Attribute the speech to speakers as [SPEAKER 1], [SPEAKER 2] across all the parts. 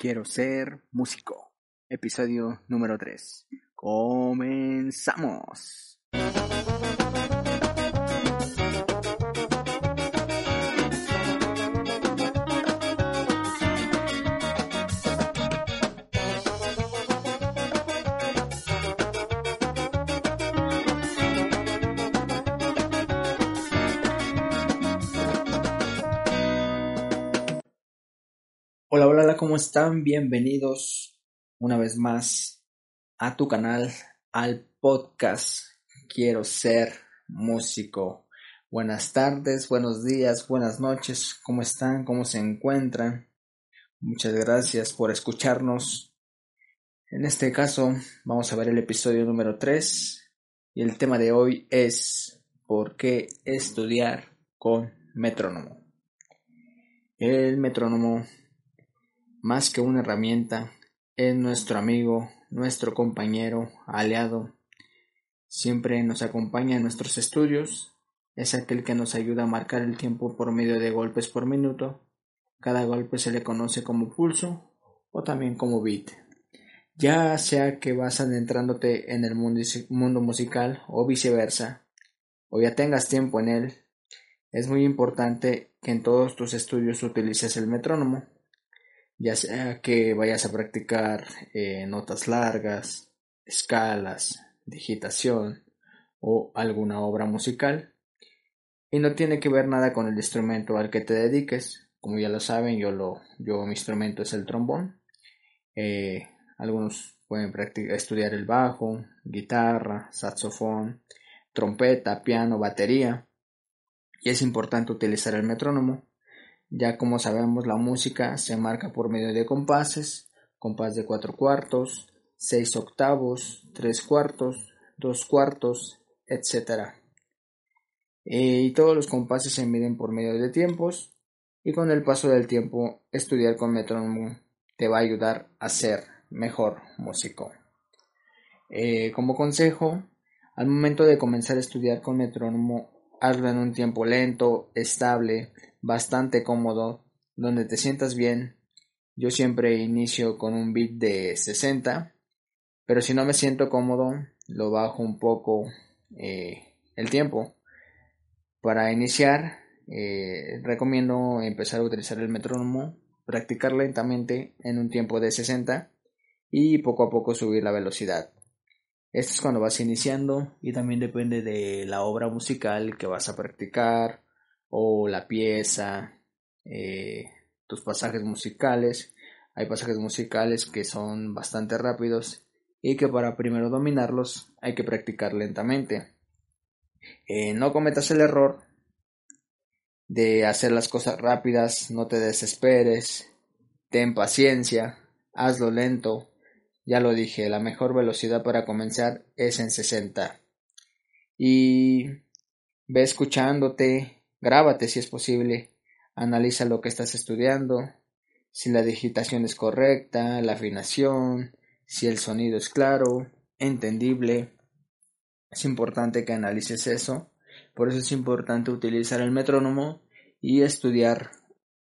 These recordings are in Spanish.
[SPEAKER 1] Quiero ser músico. Episodio número 3. Comenzamos. Hola, hola, hola, ¿cómo están? Bienvenidos una vez más a tu canal, al podcast Quiero ser músico. Buenas tardes, buenos días, buenas noches, ¿cómo están? ¿Cómo se encuentran? Muchas gracias por escucharnos. En este caso vamos a ver el episodio número 3 y el tema de hoy es ¿por qué estudiar con metrónomo? El metrónomo más que una herramienta, es nuestro amigo, nuestro compañero, aliado. Siempre nos acompaña en nuestros estudios, es aquel que nos ayuda a marcar el tiempo por medio de golpes por minuto. Cada golpe se le conoce como pulso o también como beat. Ya sea que vas adentrándote en el mundo musical o viceversa, o ya tengas tiempo en él, es muy importante que en todos tus estudios utilices el metrónomo ya sea que vayas a practicar eh, notas largas, escalas, digitación o alguna obra musical. Y no tiene que ver nada con el instrumento al que te dediques. Como ya lo saben, yo, lo, yo mi instrumento es el trombón. Eh, algunos pueden estudiar el bajo, guitarra, saxofón, trompeta, piano, batería. Y es importante utilizar el metrónomo ya como sabemos la música se marca por medio de compases, compás de cuatro cuartos, seis octavos, tres cuartos, dos cuartos, etc. Eh, y todos los compases se miden por medio de tiempos y con el paso del tiempo estudiar con metrónomo te va a ayudar a ser mejor músico. Eh, como consejo, al momento de comenzar a estudiar con metrónomo, hazlo en un tiempo lento, estable, bastante cómodo, donde te sientas bien. Yo siempre inicio con un beat de 60, pero si no me siento cómodo, lo bajo un poco eh, el tiempo. Para iniciar, eh, recomiendo empezar a utilizar el metrónomo, practicar lentamente en un tiempo de 60 y poco a poco subir la velocidad. Esto es cuando vas iniciando y también depende de la obra musical que vas a practicar o la pieza, eh, tus pasajes musicales. Hay pasajes musicales que son bastante rápidos y que para primero dominarlos hay que practicar lentamente. Eh, no cometas el error de hacer las cosas rápidas, no te desesperes, ten paciencia, hazlo lento. Ya lo dije, la mejor velocidad para comenzar es en 60. Y ve escuchándote, Grábate si es posible, analiza lo que estás estudiando, si la digitación es correcta, la afinación, si el sonido es claro, entendible. Es importante que analices eso, por eso es importante utilizar el metrónomo y estudiar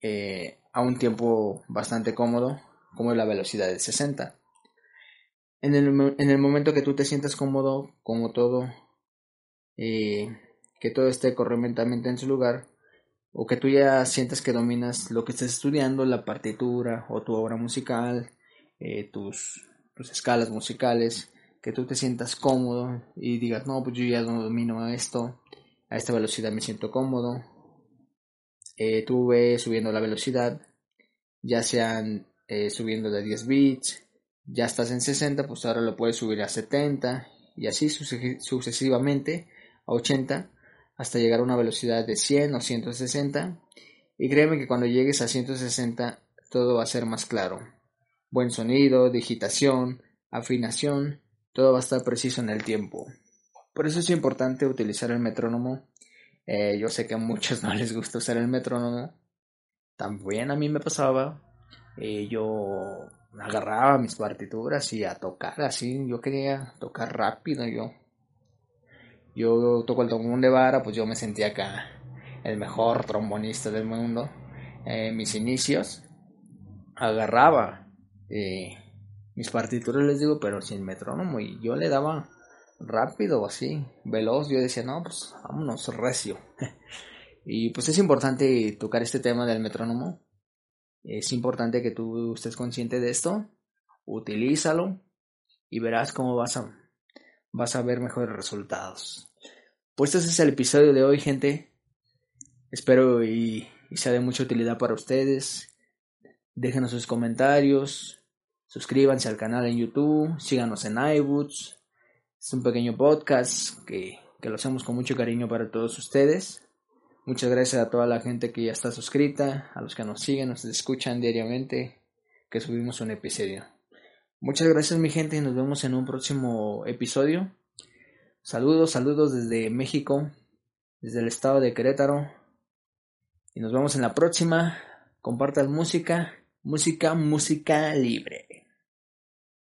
[SPEAKER 1] eh, a un tiempo bastante cómodo, como la velocidad de 60. En el, en el momento que tú te sientas cómodo, como todo, eh, que todo esté correctamente en su lugar, o que tú ya sientas que dominas lo que estás estudiando, la partitura o tu obra musical, eh, tus, tus escalas musicales, que tú te sientas cómodo y digas, no, pues yo ya no domino esto, a esta velocidad me siento cómodo. Eh, tú ves subiendo la velocidad, ya sean eh, subiendo de 10 bits, ya estás en 60, pues ahora lo puedes subir a 70 y así sucesivamente a 80 hasta llegar a una velocidad de 100 o 160 y créeme que cuando llegues a 160 todo va a ser más claro. Buen sonido, digitación, afinación, todo va a estar preciso en el tiempo. Por eso es importante utilizar el metrónomo. Eh, yo sé que a muchos no les gusta usar el metrónomo. También a mí me pasaba. Eh, yo agarraba mis partituras y a tocar así. Yo quería tocar rápido. Yo yo toco el trombón de vara, pues yo me sentía acá el mejor trombonista del mundo. En mis inicios agarraba eh, mis partituras, les digo, pero sin metrónomo. Y yo le daba rápido, así, veloz. Yo decía, no, pues vámonos, recio. y pues es importante tocar este tema del metrónomo. Es importante que tú estés consciente de esto. Utilízalo y verás cómo vas a, vas a ver mejores resultados. Pues este es el episodio de hoy, gente. Espero y, sea de mucha utilidad para ustedes. Déjenos sus comentarios. Suscríbanse al canal en YouTube. Síganos en iBooks. Es un pequeño podcast que, que lo hacemos con mucho cariño para todos ustedes. Muchas gracias a toda la gente que ya está suscrita, a los que nos siguen, nos escuchan diariamente, que subimos un episodio. Muchas gracias mi gente y nos vemos en un próximo episodio. Saludos, saludos desde México, desde el estado de Querétaro. Y nos vemos en la próxima. Compartan música, música, música libre.